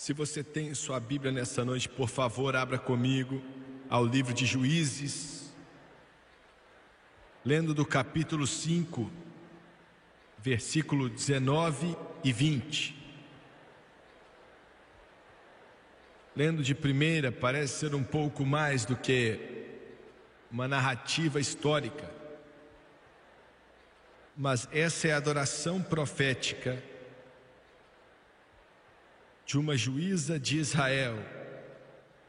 Se você tem sua Bíblia nessa noite, por favor, abra comigo ao livro de Juízes, lendo do capítulo 5, versículo 19 e 20. Lendo de primeira, parece ser um pouco mais do que uma narrativa histórica, mas essa é a adoração profética de uma juíza de Israel,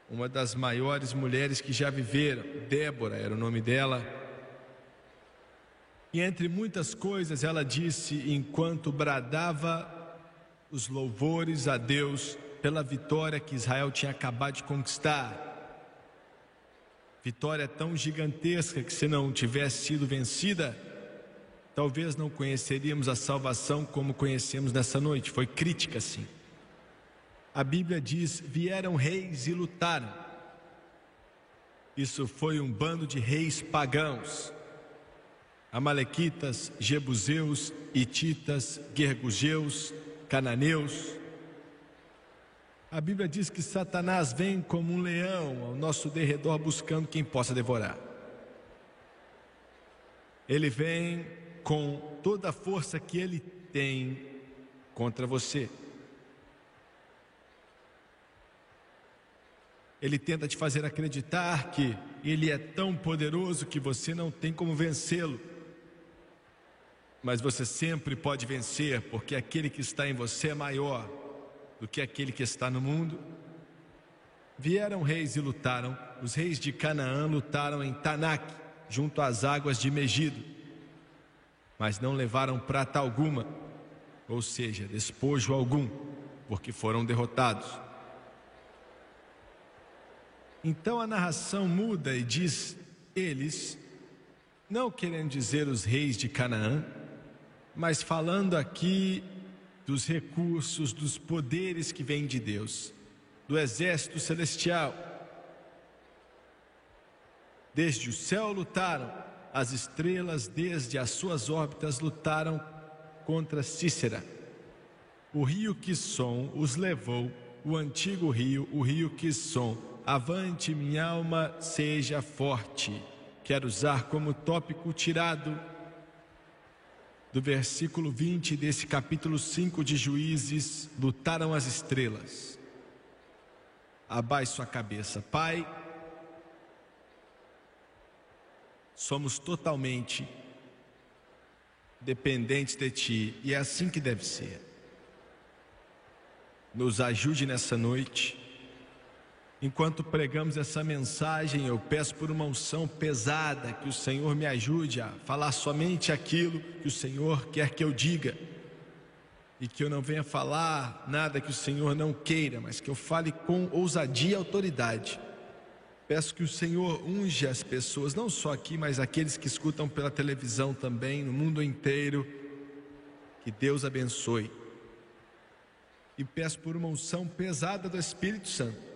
uma das maiores mulheres que já viveram, Débora era o nome dela. E entre muitas coisas, ela disse enquanto bradava os louvores a Deus pela vitória que Israel tinha acabado de conquistar. Vitória tão gigantesca que, se não tivesse sido vencida, talvez não conheceríamos a salvação como conhecemos nessa noite. Foi crítica, sim a Bíblia diz: vieram reis e lutaram. Isso foi um bando de reis pagãos. Amalequitas, Jebuseus, Ititas, Gergugeus, Cananeus. A Bíblia diz que Satanás vem como um leão ao nosso derredor buscando quem possa devorar. Ele vem com toda a força que ele tem contra você. Ele tenta te fazer acreditar que ele é tão poderoso que você não tem como vencê-lo. Mas você sempre pode vencer, porque aquele que está em você é maior do que aquele que está no mundo. Vieram reis e lutaram. Os reis de Canaã lutaram em Tanak, junto às águas de Megido, mas não levaram prata alguma, ou seja, despojo algum, porque foram derrotados. Então a narração muda e diz eles, não querendo dizer os reis de Canaã, mas falando aqui dos recursos, dos poderes que vêm de Deus, do exército celestial. Desde o céu lutaram, as estrelas, desde as suas órbitas, lutaram contra Cícera. O rio Quisson os levou, o antigo rio, o rio Quisson, Avante, minha alma, seja forte. Quero usar como tópico tirado do versículo 20 desse capítulo 5 de Juízes: lutaram as estrelas. Abaixe sua cabeça, Pai. Somos totalmente dependentes de Ti e é assim que deve ser. Nos ajude nessa noite Enquanto pregamos essa mensagem, eu peço por uma unção pesada que o Senhor me ajude a falar somente aquilo que o Senhor quer que eu diga. E que eu não venha falar nada que o Senhor não queira, mas que eu fale com ousadia e autoridade. Peço que o Senhor unja as pessoas, não só aqui, mas aqueles que escutam pela televisão também, no mundo inteiro. Que Deus abençoe. E peço por uma unção pesada do Espírito Santo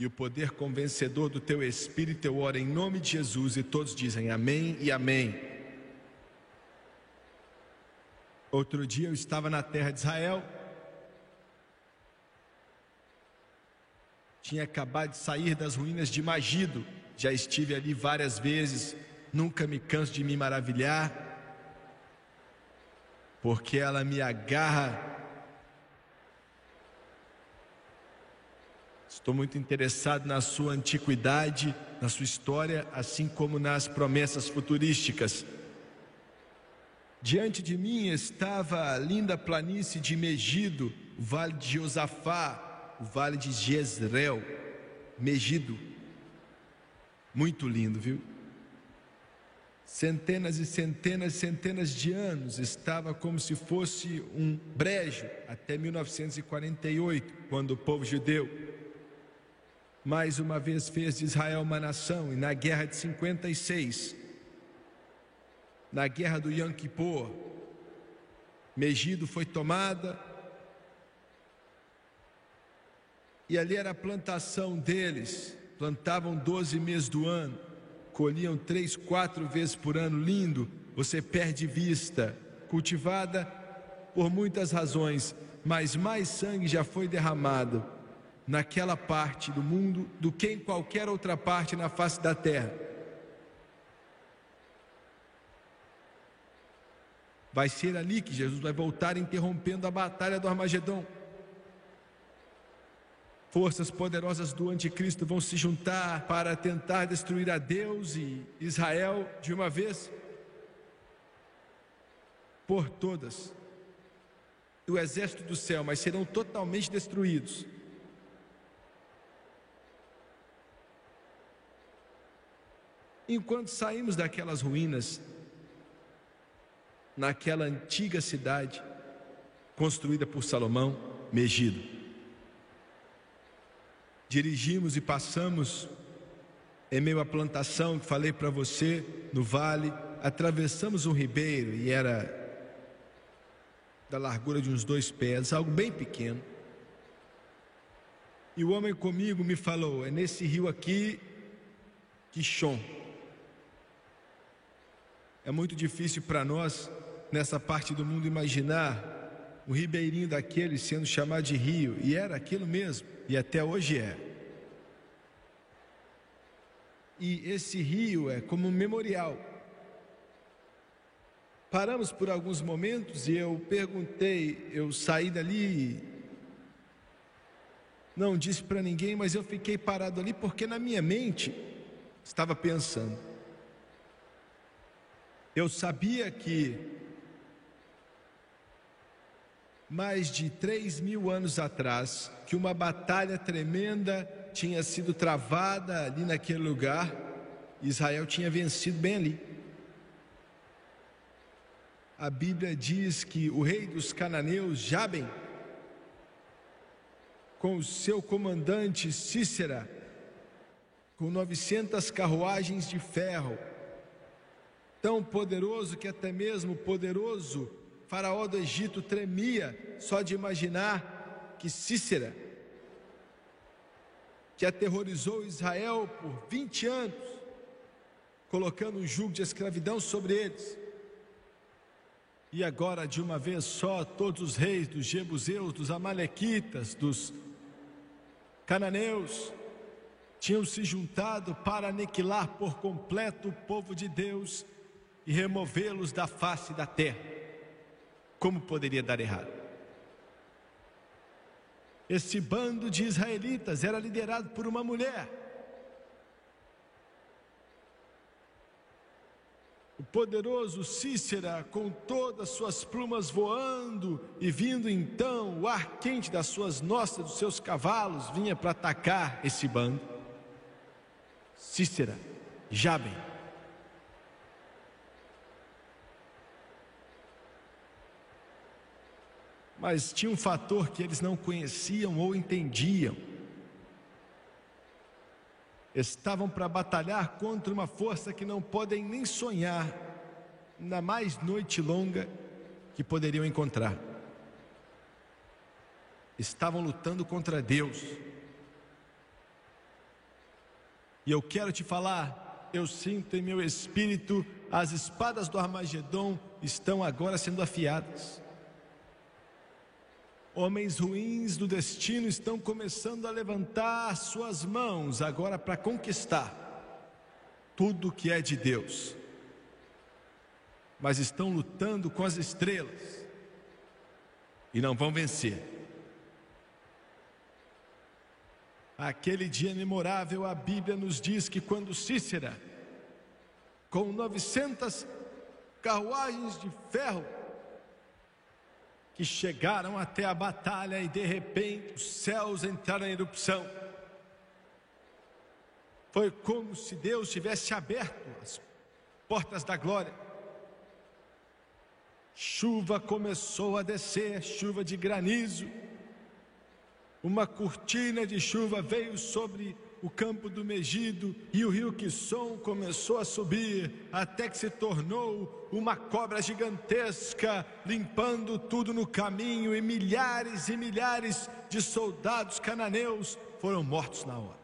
e o poder convencedor do teu Espírito, eu oro em nome de Jesus e todos dizem amém e amém. Outro dia eu estava na terra de Israel, tinha acabado de sair das ruínas de Magido, já estive ali várias vezes, nunca me canso de me maravilhar, porque ela me agarra Estou muito interessado na sua antiguidade, na sua história, assim como nas promessas futurísticas. Diante de mim estava a linda planície de Megido, o vale de Josafá, o vale de Jezreel, Megido. Muito lindo, viu? Centenas e centenas e centenas de anos estava como se fosse um brejo até 1948, quando o povo judeu mais uma vez fez de Israel uma nação, e na guerra de 56, na guerra do Yom Kippur, Megido foi tomada, e ali era a plantação deles, plantavam 12 meses do ano, colhiam três, quatro vezes por ano, lindo, você perde vista, cultivada por muitas razões, mas mais sangue já foi derramado naquela parte do mundo do que em qualquer outra parte na face da terra. Vai ser ali que Jesus vai voltar interrompendo a batalha do Armagedon. Forças poderosas do anticristo vão se juntar para tentar destruir a Deus e Israel de uma vez por todas. O exército do céu, mas serão totalmente destruídos. Enquanto saímos daquelas ruínas, naquela antiga cidade construída por Salomão, Megido. Dirigimos e passamos em meio à plantação que falei para você no vale, atravessamos um ribeiro e era da largura de uns dois pés, algo bem pequeno. E o homem comigo me falou: é nesse rio aqui, Quixon. É muito difícil para nós nessa parte do mundo imaginar o ribeirinho daquele sendo chamado de rio, e era aquilo mesmo, e até hoje é. E esse rio é como um memorial. Paramos por alguns momentos e eu perguntei, eu saí dali, não disse para ninguém, mas eu fiquei parado ali porque na minha mente estava pensando. Eu sabia que mais de três mil anos atrás, que uma batalha tremenda tinha sido travada ali naquele lugar, Israel tinha vencido bem ali. A Bíblia diz que o rei dos cananeus, Jabem, com o seu comandante Cícera, com 900 carruagens de ferro, tão poderoso que até mesmo poderoso Faraó do Egito tremia só de imaginar que Cícera, que aterrorizou Israel por 20 anos, colocando um jugo de escravidão sobre eles. E agora, de uma vez só, todos os reis dos Jebuseus, dos Amalequitas, dos Cananeus, tinham se juntado para aniquilar por completo o povo de Deus e removê-los da face da terra. Como poderia dar errado? Esse bando de israelitas era liderado por uma mulher. O poderoso Cícera, com todas suas plumas voando e vindo então o ar quente das suas nossas, dos seus cavalos, vinha para atacar esse bando. Cícera, Jabem, Mas tinha um fator que eles não conheciam ou entendiam. Estavam para batalhar contra uma força que não podem nem sonhar na mais noite longa que poderiam encontrar. Estavam lutando contra Deus. E eu quero te falar, eu sinto em meu espírito, as espadas do Armagedon estão agora sendo afiadas. Homens ruins do destino estão começando a levantar suas mãos agora para conquistar tudo que é de Deus, mas estão lutando com as estrelas e não vão vencer. Aquele dia memorável, a Bíblia nos diz que quando Cícera, com 900 carruagens de ferro, que chegaram até a batalha e de repente os céus entraram em erupção. Foi como se Deus tivesse aberto as portas da glória. Chuva começou a descer, chuva de granizo. Uma cortina de chuva veio sobre o campo do Megido e o rio Quisson começou a subir até que se tornou uma cobra gigantesca, limpando tudo no caminho e milhares e milhares de soldados cananeus foram mortos na hora.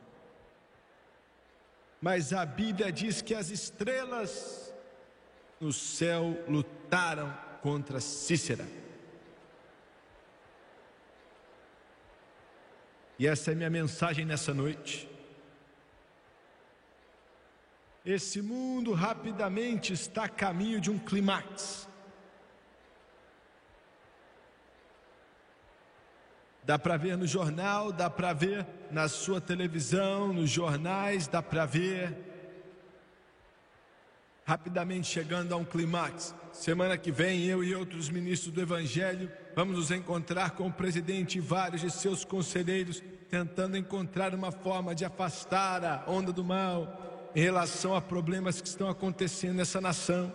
Mas a Bíblia diz que as estrelas no céu lutaram contra Cícera. E essa é minha mensagem nessa noite. Esse mundo rapidamente está a caminho de um clímax. Dá para ver no jornal, dá para ver na sua televisão, nos jornais, dá para ver. Rapidamente chegando a um clímax. Semana que vem, eu e outros ministros do Evangelho vamos nos encontrar com o presidente e vários de seus conselheiros, tentando encontrar uma forma de afastar a onda do mal em relação a problemas que estão acontecendo nessa nação.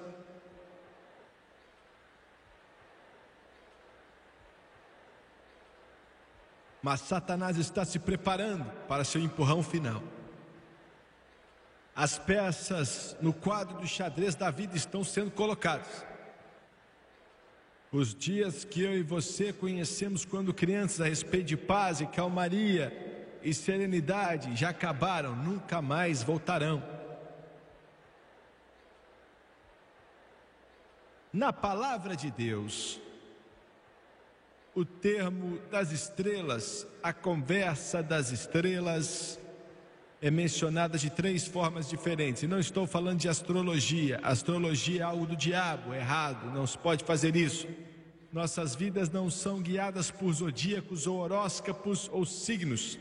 Mas Satanás está se preparando para seu empurrão final. As peças no quadro do xadrez da vida estão sendo colocadas. Os dias que eu e você conhecemos quando crianças a respeito de paz e calmaria e serenidade já acabaram, nunca mais voltarão. Na palavra de Deus, o termo das estrelas, a conversa das estrelas, é mencionada de três formas diferentes. E não estou falando de astrologia. Astrologia é algo do diabo, errado, não se pode fazer isso. Nossas vidas não são guiadas por zodíacos ou horóscopos ou signos.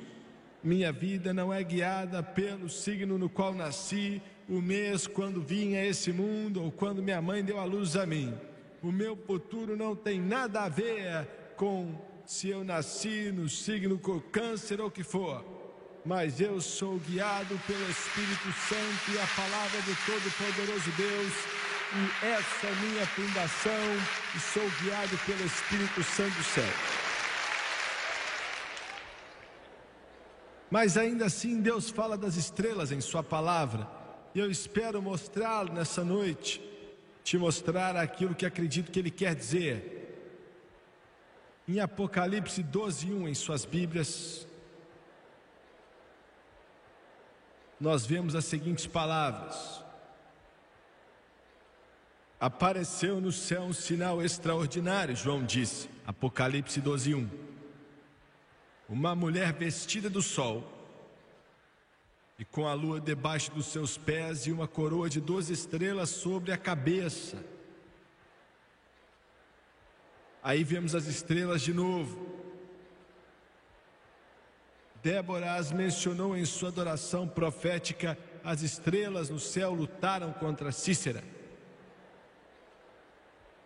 Minha vida não é guiada pelo signo no qual nasci, o mês quando vim a esse mundo ou quando minha mãe deu a luz a mim. O meu futuro não tem nada a ver com se eu nasci no signo câncer ou o que for, mas eu sou guiado pelo Espírito Santo e a palavra do Todo-Poderoso Deus, e essa é minha fundação, e sou guiado pelo Espírito Santo do céu. Mas ainda assim Deus fala das estrelas em Sua palavra, e eu espero mostrá-lo nessa noite, te mostrar aquilo que acredito que Ele quer dizer. Em Apocalipse 12, 1 em suas Bíblias, nós vemos as seguintes palavras: Apareceu no céu um sinal extraordinário, João disse, Apocalipse 12, 1. Uma mulher vestida do sol e com a lua debaixo dos seus pés e uma coroa de doze estrelas sobre a cabeça. Aí vemos as estrelas de novo. Débora as mencionou em sua adoração profética. As estrelas no céu lutaram contra Cícera.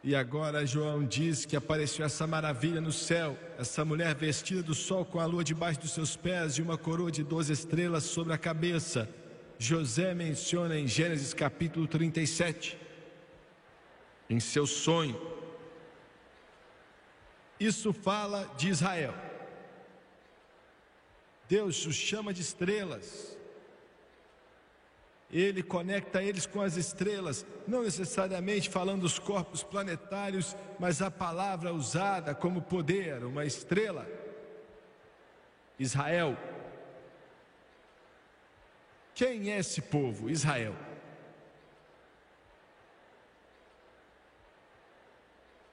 E agora João diz que apareceu essa maravilha no céu, essa mulher vestida do sol com a lua debaixo dos seus pés e uma coroa de doze estrelas sobre a cabeça. José menciona em Gênesis capítulo 37, em seu sonho, isso fala de Israel. Deus os chama de estrelas. Ele conecta eles com as estrelas, não necessariamente falando dos corpos planetários, mas a palavra usada como poder, uma estrela. Israel. Quem é esse povo? Israel.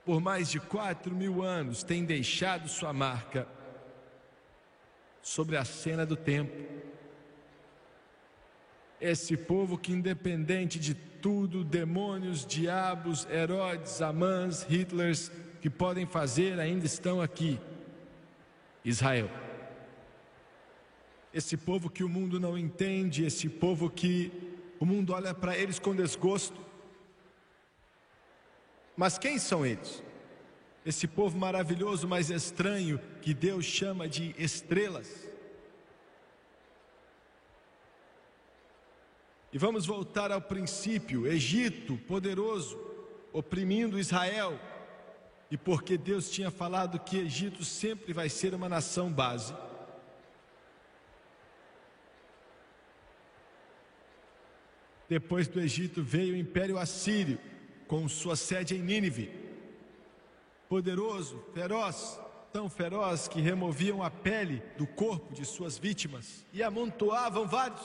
por mais de quatro mil anos, tem deixado sua marca sobre a cena do tempo. Esse povo que, independente de tudo, demônios, diabos, Herodes, Amãs, Hitlers, que podem fazer, ainda estão aqui. Israel. Esse povo que o mundo não entende, esse povo que o mundo olha para eles com desgosto, mas quem são eles? Esse povo maravilhoso, mas estranho, que Deus chama de estrelas. E vamos voltar ao princípio: Egito, poderoso, oprimindo Israel. E porque Deus tinha falado que Egito sempre vai ser uma nação base. Depois do Egito veio o Império Assírio com sua sede em Nínive. Poderoso, feroz, tão feroz que removiam a pele do corpo de suas vítimas e amontoavam vários,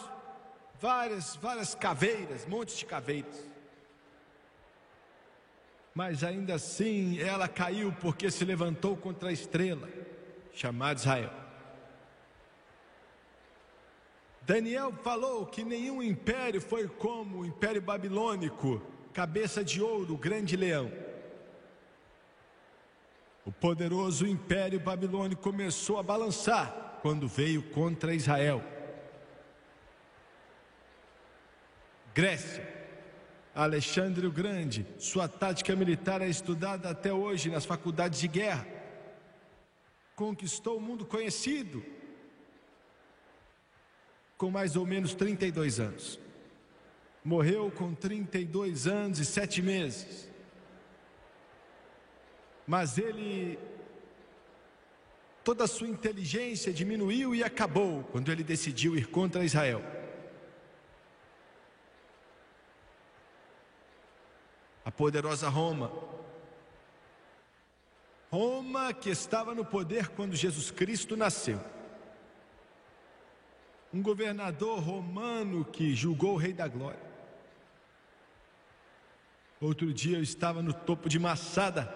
várias, várias caveiras, montes de caveiras. Mas ainda assim ela caiu porque se levantou contra a estrela chamada Israel. Daniel falou que nenhum império foi como o Império Babilônico, cabeça de ouro, grande leão. O poderoso Império Babilônico começou a balançar quando veio contra Israel. Grécia, Alexandre o Grande, sua tática militar é estudada até hoje nas faculdades de guerra. Conquistou o mundo conhecido, com mais ou menos 32 anos. Morreu com 32 anos e sete meses. Mas ele, toda a sua inteligência diminuiu e acabou quando ele decidiu ir contra Israel. Poderosa Roma. Roma que estava no poder quando Jesus Cristo nasceu um governador romano que julgou o Rei da Glória. Outro dia eu estava no topo de Massada,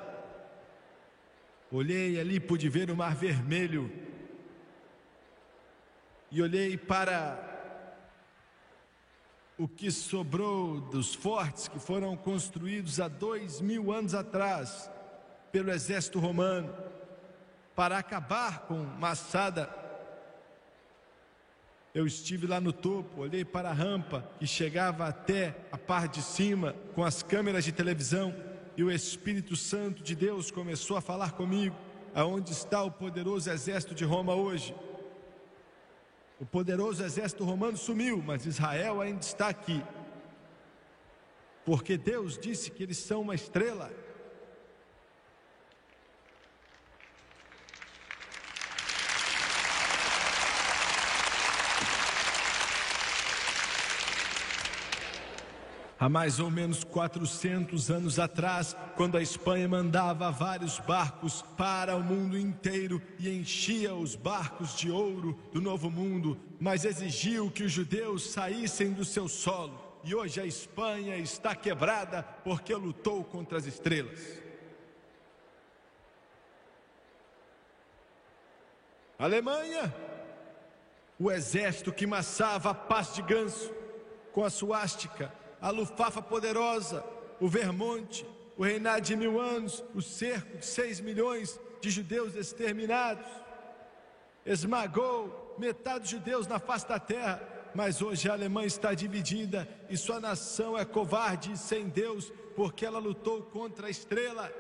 olhei ali, pude ver o Mar Vermelho, e olhei para o que sobrou dos fortes que foram construídos há dois mil anos atrás pelo exército romano para acabar com Massada eu estive lá no topo, olhei para a rampa que chegava até a parte de cima com as câmeras de televisão e o Espírito Santo de Deus começou a falar comigo. Aonde está o poderoso exército de Roma hoje? O poderoso exército romano sumiu, mas Israel ainda está aqui. Porque Deus disse que eles são uma estrela. Há mais ou menos 400 anos atrás, quando a Espanha mandava vários barcos para o mundo inteiro e enchia os barcos de ouro do Novo Mundo, mas exigiu que os judeus saíssem do seu solo. E hoje a Espanha está quebrada porque lutou contra as estrelas. Alemanha, o exército que massava a paz de ganso com a suástica a lufafa poderosa, o Vermonte, o reinado de mil anos, o cerco de seis milhões de judeus exterminados, esmagou metade dos judeus na face da terra, mas hoje a Alemanha está dividida e sua nação é covarde e sem Deus, porque ela lutou contra a estrela.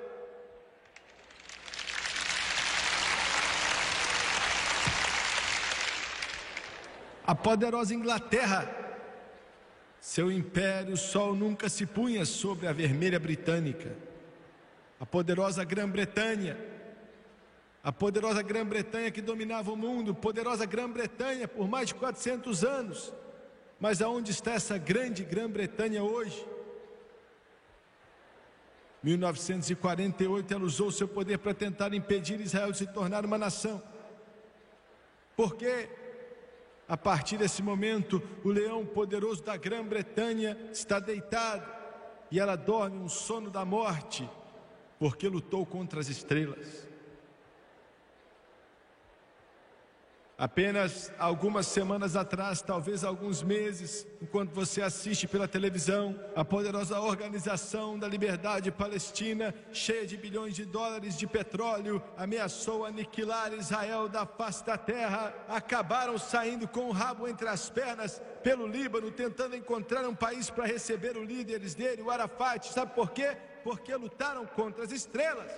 A poderosa Inglaterra seu império, o sol nunca se punha sobre a vermelha britânica. A poderosa Grã-Bretanha, a poderosa Grã-Bretanha que dominava o mundo, poderosa Grã-Bretanha por mais de 400 anos. Mas aonde está essa grande Grã-Bretanha hoje? 1948 ela usou seu poder para tentar impedir Israel de se tornar uma nação. Por quê? A partir desse momento, o leão poderoso da Grã-Bretanha está deitado e ela dorme um sono da morte, porque lutou contra as estrelas. Apenas algumas semanas atrás, talvez alguns meses, enquanto você assiste pela televisão, a poderosa Organização da Liberdade Palestina, cheia de bilhões de dólares de petróleo, ameaçou aniquilar Israel da face da terra. Acabaram saindo com o rabo entre as pernas pelo Líbano, tentando encontrar um país para receber os líderes dele, o Arafat. Sabe por quê? Porque lutaram contra as estrelas.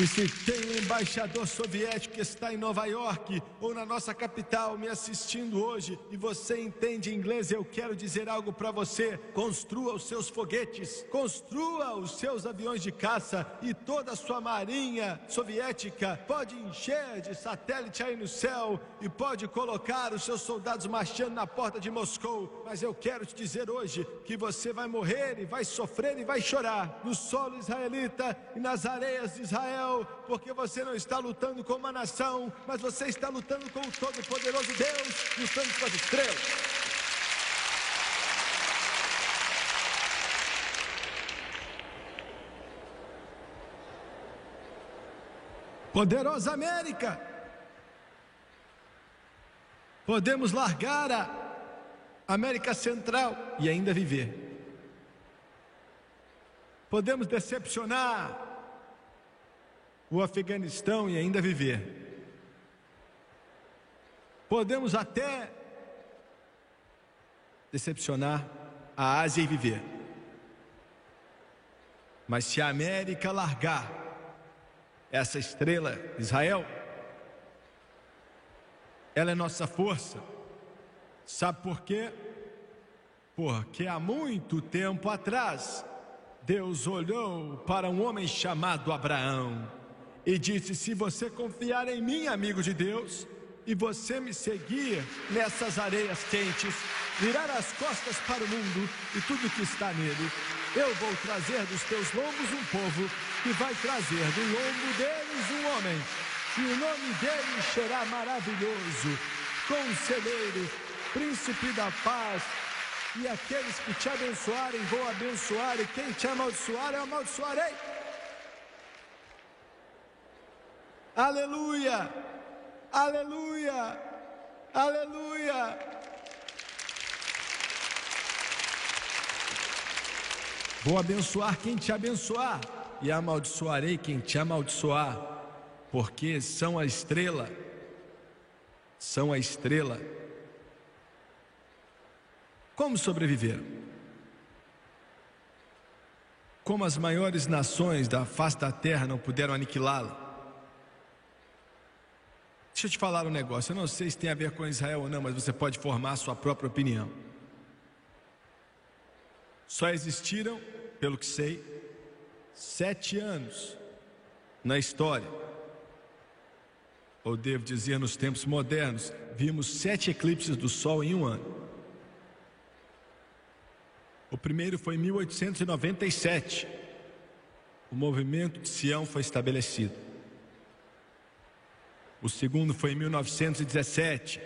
E se tem um embaixador soviético que está em Nova York ou na nossa capital me assistindo hoje e você entende inglês, eu quero dizer algo para você: construa os seus foguetes, construa os seus aviões de caça e toda a sua marinha soviética pode encher de satélite aí no céu e pode colocar os seus soldados marchando na porta de Moscou. Mas eu quero te dizer hoje que você vai morrer e vai sofrer e vai chorar no solo israelita e nas areias de Israel porque você não está lutando com uma nação, mas você está lutando com o Todo-Poderoso Deus, lutando com as estrelas. Poderosa América. Podemos largar a América Central e ainda viver. Podemos decepcionar o Afeganistão e ainda viver. Podemos até decepcionar a Ásia e viver. Mas se a América largar essa estrela, Israel, ela é nossa força. Sabe por quê? Porque há muito tempo atrás, Deus olhou para um homem chamado Abraão e disse: Se você confiar em mim, amigo de Deus, e você me seguir nessas areias quentes, virar as costas para o mundo e tudo que está nele, eu vou trazer dos teus lombos um povo que vai trazer do lombo deles um homem, e o nome dele será maravilhoso, conselheiro, príncipe da paz. E aqueles que te abençoarem, vou abençoar, e quem te amaldiçoar, eu amaldiçoarei. Aleluia! Aleluia! Aleluia! Vou abençoar quem te abençoar e amaldiçoarei quem te amaldiçoar, porque são a estrela, são a estrela. Como sobreviveram? Como as maiores nações da face da terra não puderam aniquilá-la? Deixa eu te falar um negócio. Eu não sei se tem a ver com Israel ou não, mas você pode formar a sua própria opinião. Só existiram, pelo que sei, sete anos na história. Ou devo dizer, nos tempos modernos, vimos sete eclipses do Sol em um ano. O primeiro foi em 1897. O movimento de Sião foi estabelecido. O segundo foi em 1917.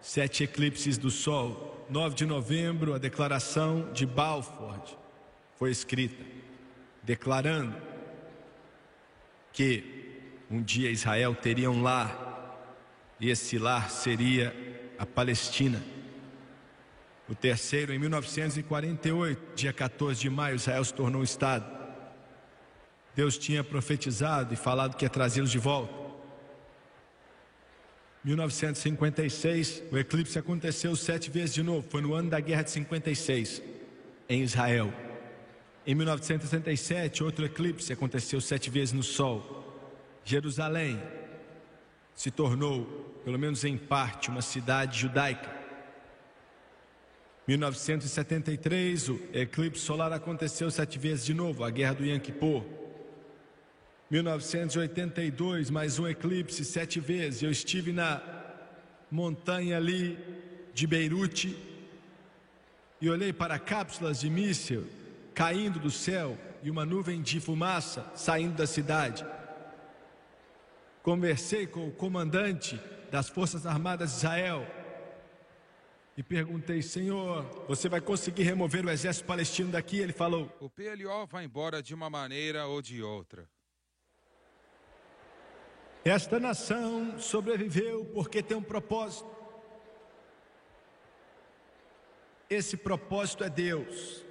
Sete eclipses do Sol. 9 de novembro, a declaração de Balfour foi escrita, declarando que um dia Israel teria um lar, e esse lar seria a Palestina. O terceiro, em 1948, dia 14 de maio, Israel se tornou um Estado. Deus tinha profetizado e falado que ia trazê-los de volta. 1956, o eclipse aconteceu sete vezes de novo. Foi no ano da Guerra de 56, em Israel. Em 1967, outro eclipse aconteceu sete vezes no Sol. Jerusalém se tornou, pelo menos em parte, uma cidade judaica. 1973, o eclipse solar aconteceu sete vezes de novo, a Guerra do Yom Kippur. 1982, mais um eclipse sete vezes. Eu estive na montanha ali de Beirute e olhei para cápsulas de míssil caindo do céu e uma nuvem de fumaça saindo da cidade. Conversei com o comandante das Forças Armadas de Israel e perguntei, Senhor, você vai conseguir remover o exército palestino daqui? Ele falou: O PLO vai embora de uma maneira ou de outra. Esta nação sobreviveu porque tem um propósito. Esse propósito é Deus.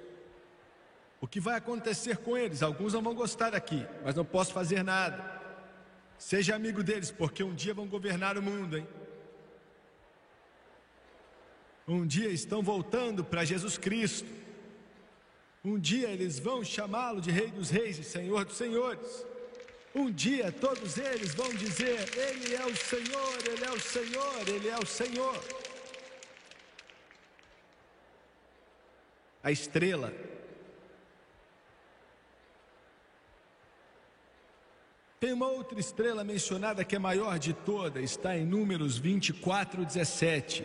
O que vai acontecer com eles? Alguns não vão gostar aqui, mas não posso fazer nada. Seja amigo deles, porque um dia vão governar o mundo, hein? Um dia estão voltando para Jesus Cristo. Um dia eles vão chamá-lo de Rei dos Reis e Senhor dos Senhores. Um dia todos eles vão dizer: Ele é o Senhor, Ele é o Senhor, Ele é o Senhor. A estrela. Tem uma outra estrela mencionada que é maior de toda, está em Números 24, 17.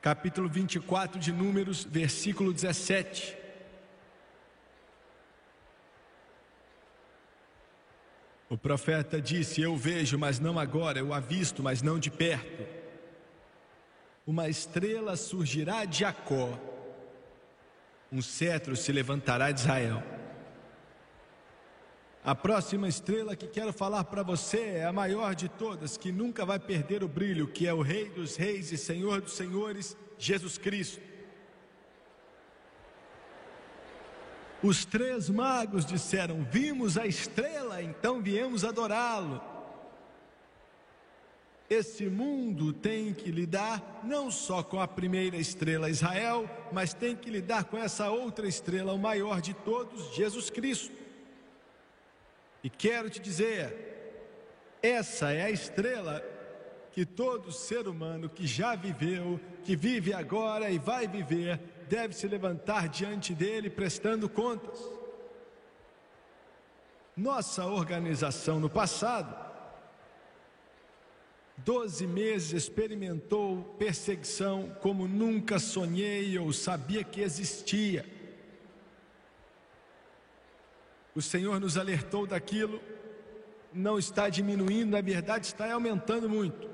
Capítulo 24 de Números, versículo 17. O profeta disse: Eu vejo, mas não agora, eu avisto, mas não de perto. Uma estrela surgirá de Jacó um cetro se levantará de Israel. A próxima estrela que quero falar para você é a maior de todas, que nunca vai perder o brilho, que é o Rei dos Reis e Senhor dos Senhores, Jesus Cristo. Os três magos disseram: Vimos a estrela, então viemos adorá-lo. Esse mundo tem que lidar não só com a primeira estrela Israel, mas tem que lidar com essa outra estrela, o maior de todos, Jesus Cristo. E quero te dizer, essa é a estrela que todo ser humano que já viveu, que vive agora e vai viver, deve se levantar diante dele prestando contas. Nossa organização no passado, 12 meses experimentou perseguição como nunca sonhei ou sabia que existia. O Senhor nos alertou daquilo, não está diminuindo, na verdade está aumentando muito.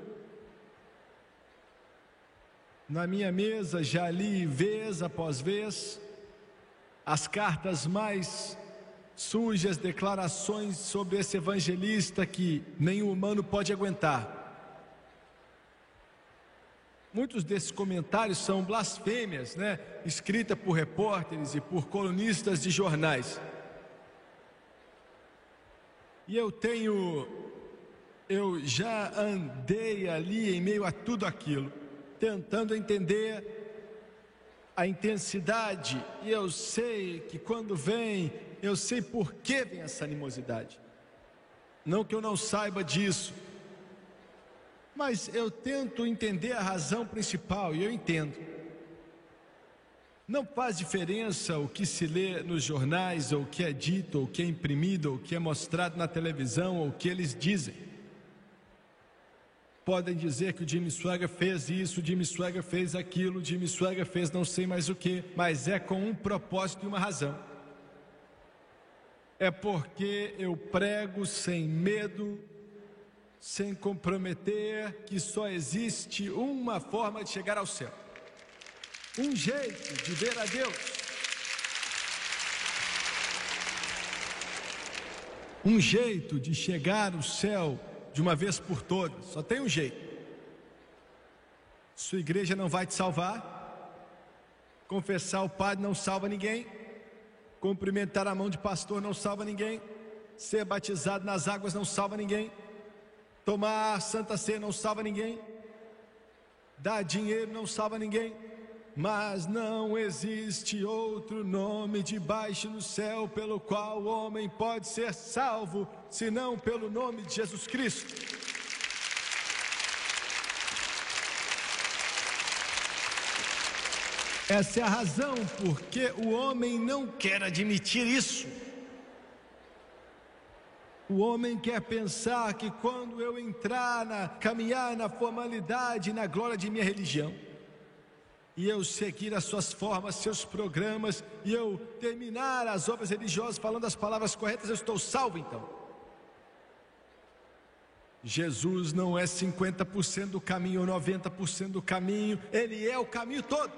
Na minha mesa já li vez após vez as cartas mais sujas, declarações sobre esse evangelista que nenhum humano pode aguentar. Muitos desses comentários são blasfêmias, né? Escritas por repórteres e por colunistas de jornais. E eu tenho, eu já andei ali em meio a tudo aquilo, tentando entender a intensidade, e eu sei que quando vem, eu sei por que vem essa animosidade. Não que eu não saiba disso, mas eu tento entender a razão principal, e eu entendo. Não faz diferença o que se lê nos jornais, ou o que é dito, ou o que é imprimido, ou o que é mostrado na televisão, ou o que eles dizem. Podem dizer que o Jimmy Swagger fez isso, o Jimmy Swagger fez aquilo, o Jimmy Swagger fez não sei mais o que, mas é com um propósito e uma razão. É porque eu prego sem medo, sem comprometer, que só existe uma forma de chegar ao céu um jeito de ver a Deus. Um jeito de chegar ao céu de uma vez por todas. Só tem um jeito. Sua igreja não vai te salvar. Confessar o padre não salva ninguém. Cumprimentar a mão de pastor não salva ninguém. Ser batizado nas águas não salva ninguém. Tomar santa ceia não salva ninguém. Dar dinheiro não salva ninguém mas não existe outro nome debaixo do céu pelo qual o homem pode ser salvo, senão pelo nome de Jesus Cristo. Essa é a razão porque o homem não quer admitir isso. O homem quer pensar que quando eu entrar na caminhar na formalidade, na glória de minha religião, e eu seguir as suas formas, seus programas, e eu terminar as obras religiosas falando as palavras corretas, eu estou salvo então. Jesus não é 50% do caminho ou 90% do caminho, Ele é o caminho todo.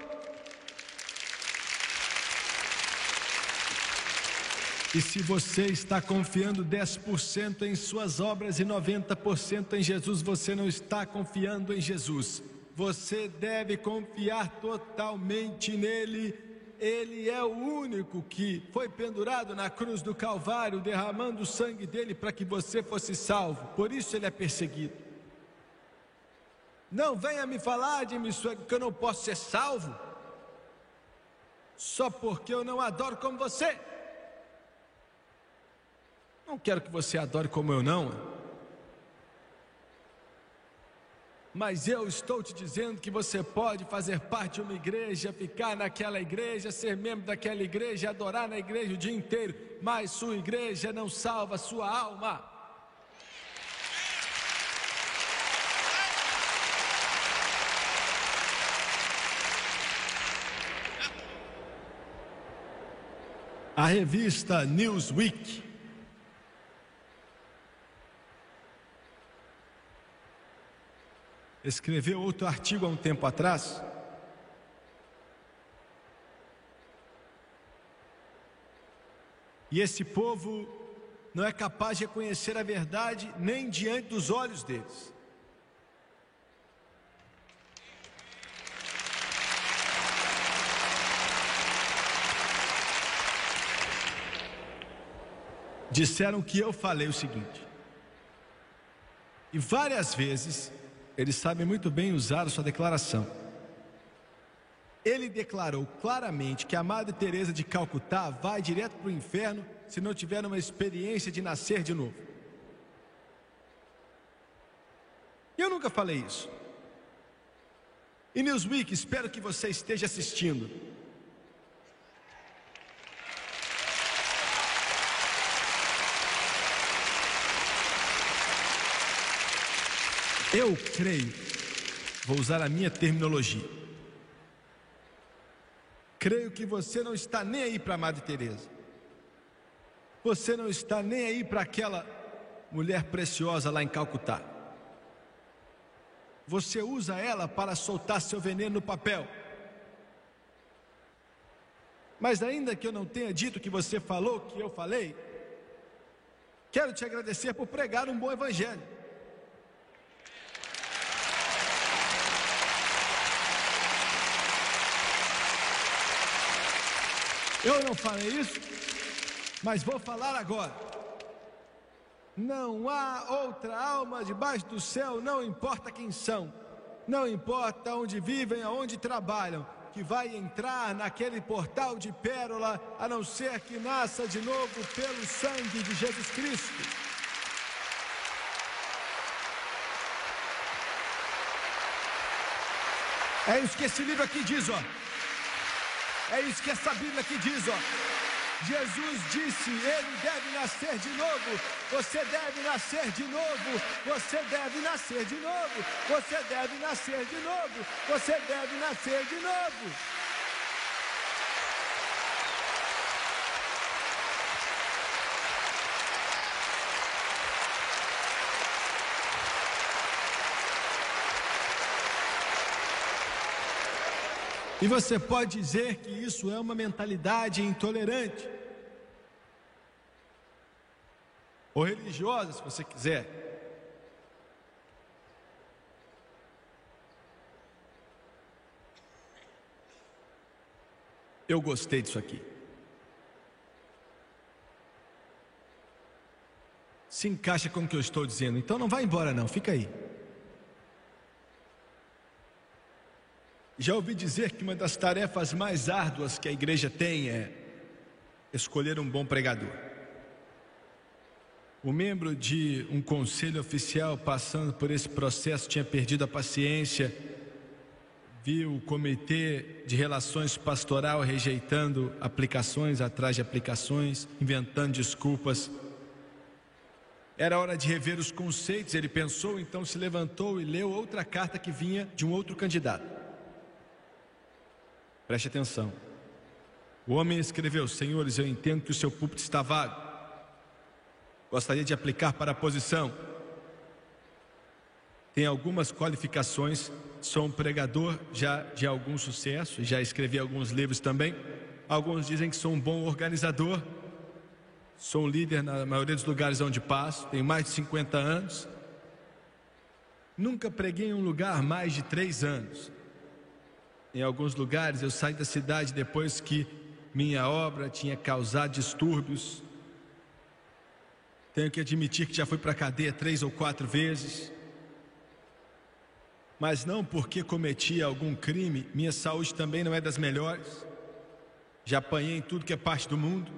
E se você está confiando 10% em suas obras e 90% em Jesus, você não está confiando em Jesus. Você deve confiar totalmente nele. Ele é o único que foi pendurado na cruz do Calvário, derramando o sangue dele para que você fosse salvo. Por isso ele é perseguido. Não venha me falar de mim que eu não posso ser salvo, só porque eu não adoro como você. Não quero que você adore como eu, não. Mas eu estou te dizendo que você pode fazer parte de uma igreja, ficar naquela igreja, ser membro daquela igreja, adorar na igreja o dia inteiro, mas sua igreja não salva sua alma. A revista Newsweek escreveu outro artigo há um tempo atrás. E esse povo não é capaz de reconhecer a verdade nem diante dos olhos deles. Disseram que eu falei o seguinte, e várias vezes eles sabem muito bem usar a sua declaração. Ele declarou claramente que a Madre Teresa de Calcutá vai direto para o inferno se não tiver uma experiência de nascer de novo. Eu nunca falei isso. E Newsweek, espero que você esteja assistindo. Eu creio, vou usar a minha terminologia. Creio que você não está nem aí para a Madre Teresa. Você não está nem aí para aquela mulher preciosa lá em Calcutá. Você usa ela para soltar seu veneno no papel. Mas ainda que eu não tenha dito que você falou, que eu falei, quero te agradecer por pregar um bom evangelho. Eu não falei isso, mas vou falar agora. Não há outra alma debaixo do céu, não importa quem são, não importa onde vivem, aonde trabalham, que vai entrar naquele portal de pérola, a não ser que nasça de novo pelo sangue de Jesus Cristo. É isso que esse livro aqui diz, ó. É isso que essa Bíblia aqui diz, ó. Jesus disse: Ele deve nascer de novo. Você deve nascer de novo. Você deve nascer de novo. Você deve nascer de novo. Você deve nascer de novo. E você pode dizer que isso é uma mentalidade intolerante. Ou religiosa, se você quiser. Eu gostei disso aqui. Se encaixa com o que eu estou dizendo. Então não vai embora não, fica aí. Já ouvi dizer que uma das tarefas mais árduas que a igreja tem é escolher um bom pregador. O membro de um conselho oficial passando por esse processo tinha perdido a paciência, viu o comitê de relações pastoral rejeitando aplicações atrás de aplicações, inventando desculpas. Era hora de rever os conceitos, ele pensou, então se levantou e leu outra carta que vinha de um outro candidato. Preste atenção. O homem escreveu: Senhores, eu entendo que o seu púlpito está vago. Gostaria de aplicar para a posição. Tem algumas qualificações. Sou um pregador já de algum sucesso, já escrevi alguns livros também. Alguns dizem que sou um bom organizador. Sou um líder na maioria dos lugares onde passo. Tenho mais de 50 anos. Nunca preguei em um lugar mais de três anos. Em alguns lugares eu saí da cidade depois que minha obra tinha causado distúrbios. Tenho que admitir que já fui para a cadeia três ou quatro vezes. Mas não porque cometi algum crime, minha saúde também não é das melhores. Já apanhei em tudo que é parte do mundo.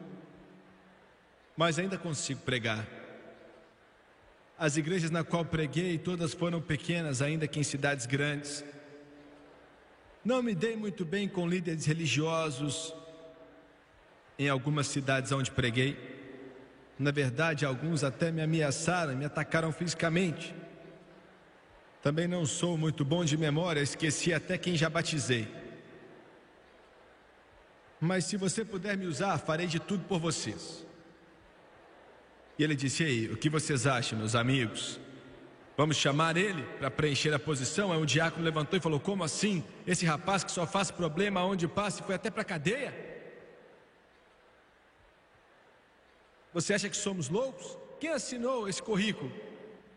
Mas ainda consigo pregar. As igrejas na qual preguei, todas foram pequenas, ainda que em cidades grandes. Não me dei muito bem com líderes religiosos em algumas cidades onde preguei. Na verdade, alguns até me ameaçaram, me atacaram fisicamente. Também não sou muito bom de memória, esqueci até quem já batizei. Mas se você puder me usar, farei de tudo por vocês. E ele disse: aí, o que vocês acham, meus amigos? Vamos chamar ele para preencher a posição. Aí um diácono levantou e falou: Como assim? Esse rapaz que só faz problema onde passa e foi até para a cadeia? Você acha que somos loucos? Quem assinou esse currículo?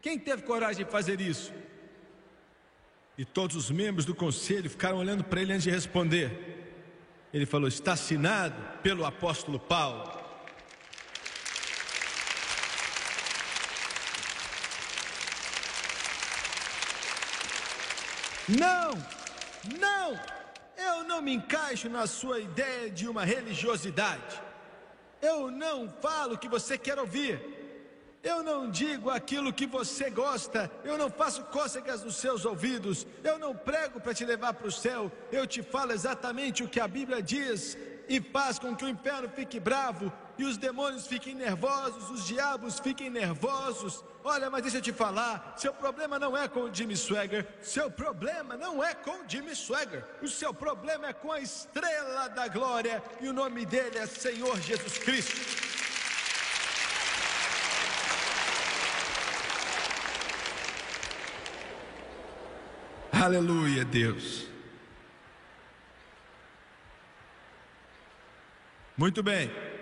Quem teve coragem de fazer isso? E todos os membros do conselho ficaram olhando para ele antes de responder. Ele falou: Está assinado pelo apóstolo Paulo. Não, não, eu não me encaixo na sua ideia de uma religiosidade. Eu não falo o que você quer ouvir. Eu não digo aquilo que você gosta, eu não faço cócegas nos seus ouvidos, eu não prego para te levar para o céu, eu te falo exatamente o que a Bíblia diz e faz com que o inferno fique bravo e os demônios fiquem nervosos, os diabos fiquem nervosos. Olha, mas deixa eu te falar: seu problema não é com o Jimmy Swagger, seu problema não é com o Jimmy Swagger, o seu problema é com a estrela da glória e o nome dele é Senhor Jesus Cristo. Aleluia, Deus. Muito bem.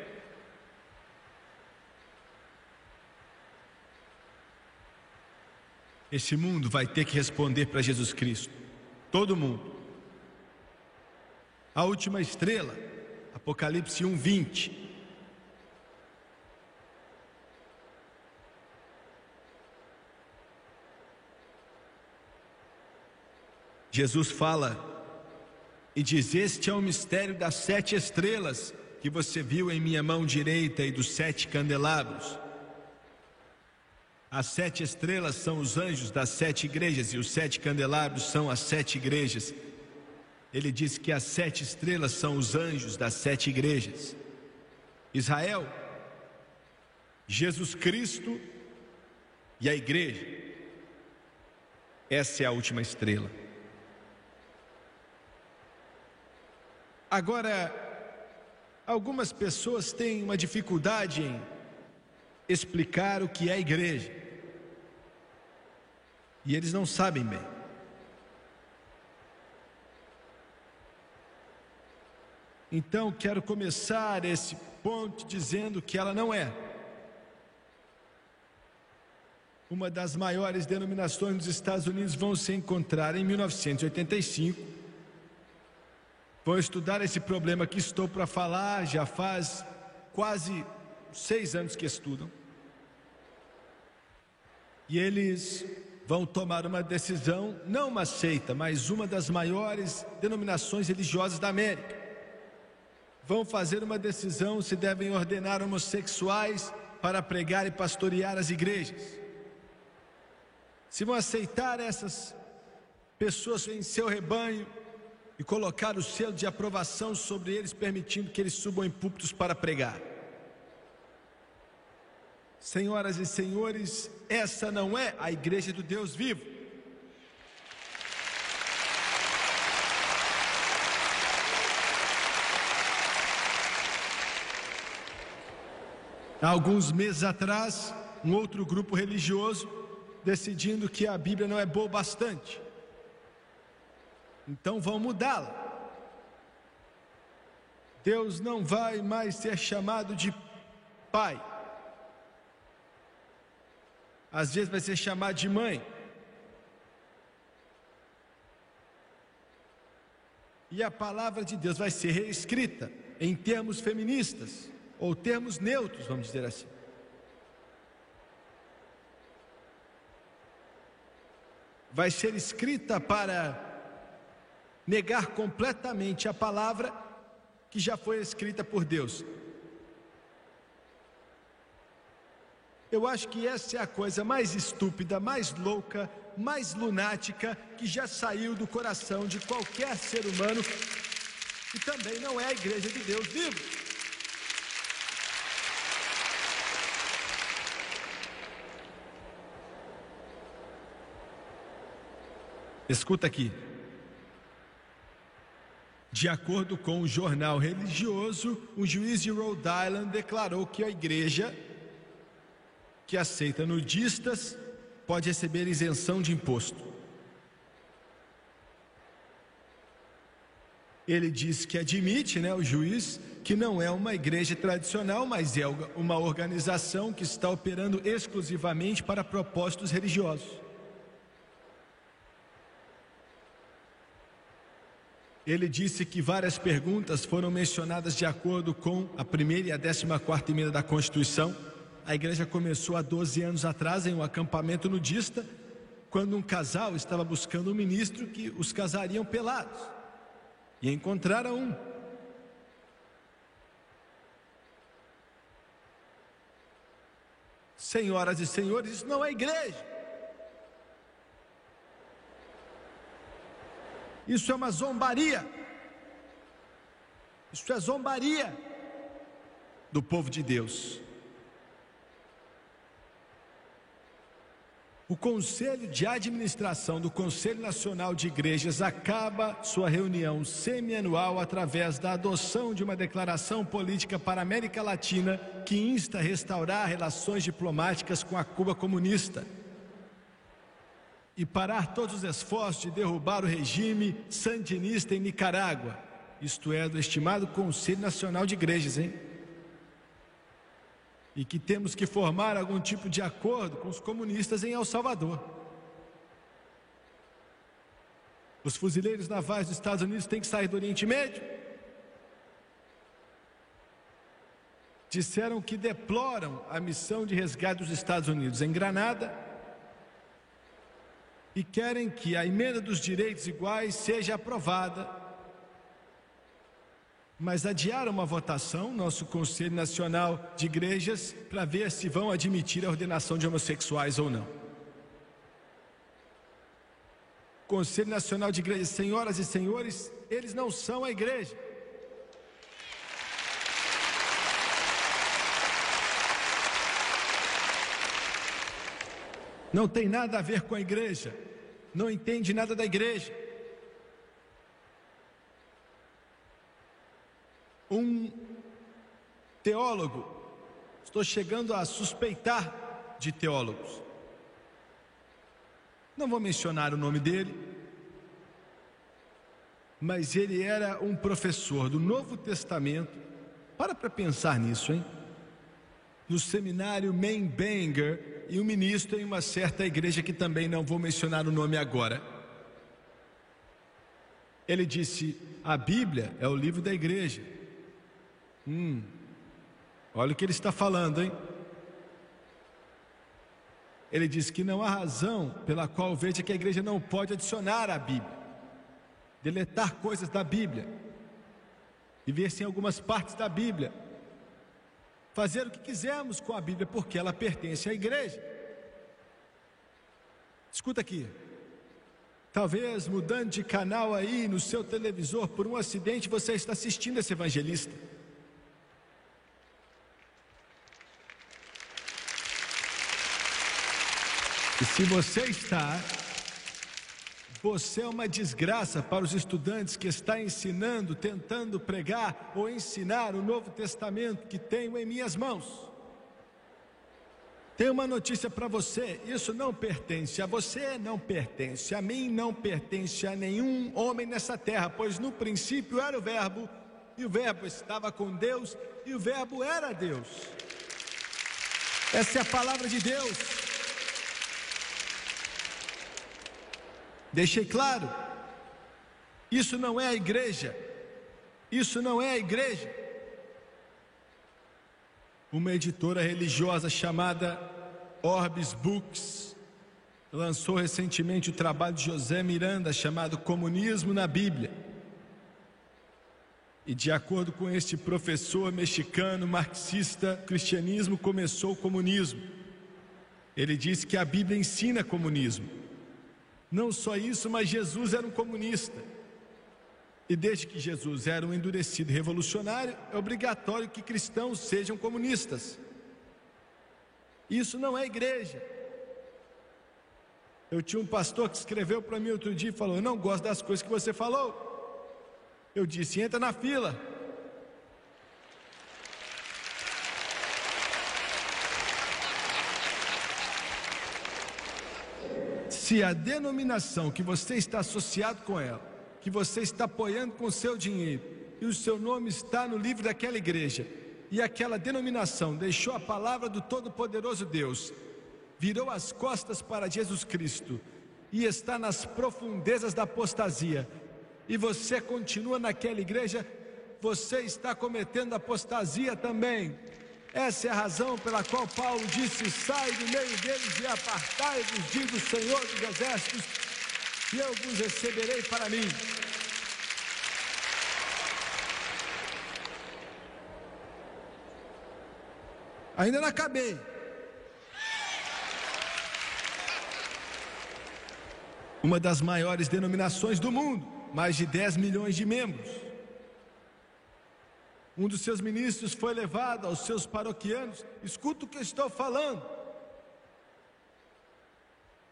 Esse mundo vai ter que responder para Jesus Cristo. Todo mundo. A última estrela, Apocalipse 1, 20. Jesus fala e diz: Este é o mistério das sete estrelas que você viu em minha mão direita e dos sete candelabros. As sete estrelas são os anjos das sete igrejas e os sete candelabros são as sete igrejas. Ele diz que as sete estrelas são os anjos das sete igrejas. Israel, Jesus Cristo e a igreja. Essa é a última estrela. Agora, algumas pessoas têm uma dificuldade em explicar o que é a igreja. E eles não sabem bem. Então, quero começar esse ponto dizendo que ela não é uma das maiores denominações dos Estados Unidos vão se encontrar em 1985 Vou estudar esse problema que estou para falar, já faz quase seis anos que estudam. E eles vão tomar uma decisão, não uma seita, mas uma das maiores denominações religiosas da América. Vão fazer uma decisão se devem ordenar homossexuais para pregar e pastorear as igrejas. Se vão aceitar essas pessoas em seu rebanho, e colocar o selo de aprovação sobre eles, permitindo que eles subam em púlpitos para pregar. Senhoras e senhores, essa não é a igreja do Deus vivo. Há alguns meses atrás, um outro grupo religioso decidindo que a Bíblia não é boa bastante então vão mudá-la. Deus não vai mais ser chamado de pai. Às vezes vai ser chamado de mãe. E a palavra de Deus vai ser reescrita em termos feministas, ou termos neutros, vamos dizer assim. Vai ser escrita para negar completamente a palavra que já foi escrita por Deus. Eu acho que essa é a coisa mais estúpida, mais louca, mais lunática que já saiu do coração de qualquer ser humano e também não é a igreja de Deus vivo. Escuta aqui. De acordo com o jornal religioso, um juiz de Rhode Island declarou que a igreja que aceita nudistas pode receber isenção de imposto. Ele diz que admite, né, o juiz, que não é uma igreja tradicional, mas é uma organização que está operando exclusivamente para propósitos religiosos. Ele disse que várias perguntas foram mencionadas de acordo com a primeira e a décima quarta emenda da Constituição. A igreja começou há 12 anos atrás em um acampamento nudista, quando um casal estava buscando um ministro que os casariam pelados. E encontraram um. Senhoras e senhores, isso não é igreja. Isso é uma zombaria. Isso é zombaria do povo de Deus. O Conselho de Administração do Conselho Nacional de Igrejas acaba sua reunião semianual através da adoção de uma declaração política para a América Latina que insta a restaurar relações diplomáticas com a Cuba comunista e parar todos os esforços de derrubar o regime sandinista em Nicarágua, isto é, do estimado Conselho Nacional de Igrejas, hein? E que temos que formar algum tipo de acordo com os comunistas em El Salvador. Os fuzileiros navais dos Estados Unidos têm que sair do Oriente Médio. Disseram que deploram a missão de resgate dos Estados Unidos em Granada e querem que a emenda dos direitos iguais seja aprovada. Mas adiaram uma votação, nosso Conselho Nacional de Igrejas, para ver se vão admitir a ordenação de homossexuais ou não. Conselho Nacional de Igrejas, senhoras e senhores, eles não são a igreja. não tem nada a ver com a igreja, não entende nada da igreja. Um teólogo, estou chegando a suspeitar de teólogos, não vou mencionar o nome dele, mas ele era um professor do Novo Testamento. Para para pensar nisso, hein? No seminário Mainbanger e um ministro em uma certa igreja que também não vou mencionar o nome agora. Ele disse: A Bíblia é o livro da igreja. Hum, olha o que ele está falando, hein? Ele disse que não há razão pela qual veja que a igreja não pode adicionar à Bíblia, deletar coisas da Bíblia, e ver se em algumas partes da Bíblia fazer o que quisermos com a Bíblia, porque ela pertence à igreja. Escuta aqui. Talvez mudando de canal aí no seu televisor por um acidente, você está assistindo esse evangelista. E se você está você é uma desgraça para os estudantes que está ensinando, tentando pregar ou ensinar o Novo Testamento que tenho em minhas mãos. Tenho uma notícia para você: isso não pertence a você, não pertence a mim, não pertence a nenhum homem nessa terra, pois no princípio era o Verbo, e o Verbo estava com Deus, e o Verbo era Deus. Essa é a palavra de Deus. Deixei claro, isso não é a igreja, isso não é a igreja. Uma editora religiosa chamada Orbis Books lançou recentemente o trabalho de José Miranda chamado Comunismo na Bíblia. E de acordo com este professor mexicano marxista, cristianismo começou o comunismo. Ele disse que a Bíblia ensina comunismo. Não só isso, mas Jesus era um comunista. E desde que Jesus era um endurecido revolucionário, é obrigatório que cristãos sejam comunistas. Isso não é igreja. Eu tinha um pastor que escreveu para mim outro dia e falou: Eu não gosto das coisas que você falou. Eu disse: Entra na fila. Se a denominação que você está associado com ela, que você está apoiando com seu dinheiro, e o seu nome está no livro daquela igreja, e aquela denominação deixou a palavra do Todo-Poderoso Deus, virou as costas para Jesus Cristo e está nas profundezas da apostasia, e você continua naquela igreja, você está cometendo apostasia também. Essa é a razão pela qual Paulo disse: Sai do meio deles e apartai-vos, diz o Senhor dos Exércitos, e eu vos receberei para mim. Ainda não acabei. Uma das maiores denominações do mundo, mais de 10 milhões de membros. Um dos seus ministros foi levado aos seus paroquianos, escuta o que eu estou falando.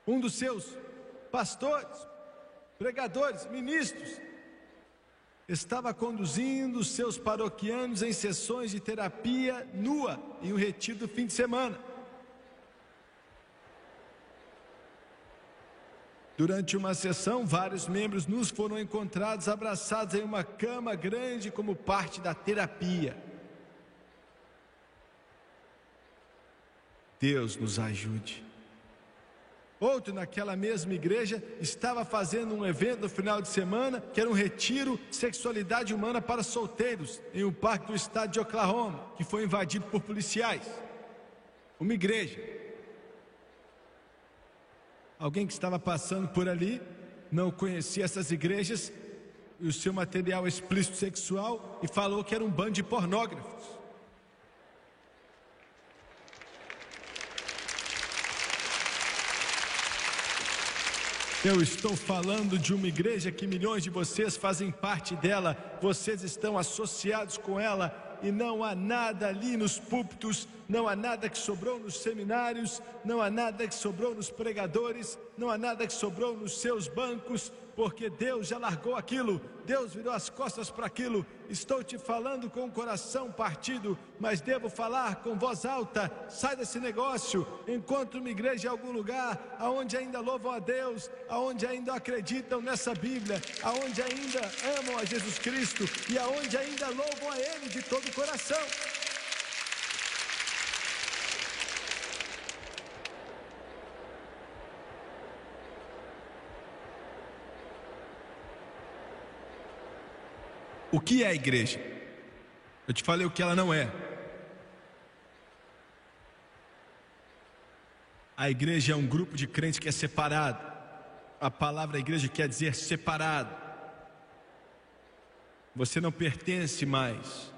Um dos seus pastores, pregadores, ministros, estava conduzindo os seus paroquianos em sessões de terapia nua em um retiro do fim de semana. Durante uma sessão, vários membros nus foram encontrados abraçados em uma cama grande como parte da terapia. Deus nos ajude. Outro naquela mesma igreja estava fazendo um evento no final de semana que era um retiro de sexualidade humana para solteiros em um parque do estado de Oklahoma, que foi invadido por policiais. Uma igreja Alguém que estava passando por ali, não conhecia essas igrejas e o seu material explícito sexual e falou que era um bando de pornógrafos. Eu estou falando de uma igreja que milhões de vocês fazem parte dela, vocês estão associados com ela e não há nada ali nos púlpitos, não há nada que sobrou nos seminários, não há nada que sobrou nos pregadores, não há nada que sobrou nos seus bancos, porque Deus já largou aquilo, Deus virou as costas para aquilo. Estou te falando com o coração partido, mas devo falar com voz alta. Sai desse negócio, encontre uma igreja em algum lugar, aonde ainda louvam a Deus, aonde ainda acreditam nessa Bíblia, aonde ainda amam a Jesus Cristo e aonde ainda louvam a Ele de todo o coração. O que é a igreja? Eu te falei o que ela não é. A igreja é um grupo de crentes que é separado. A palavra igreja quer dizer separado. Você não pertence mais.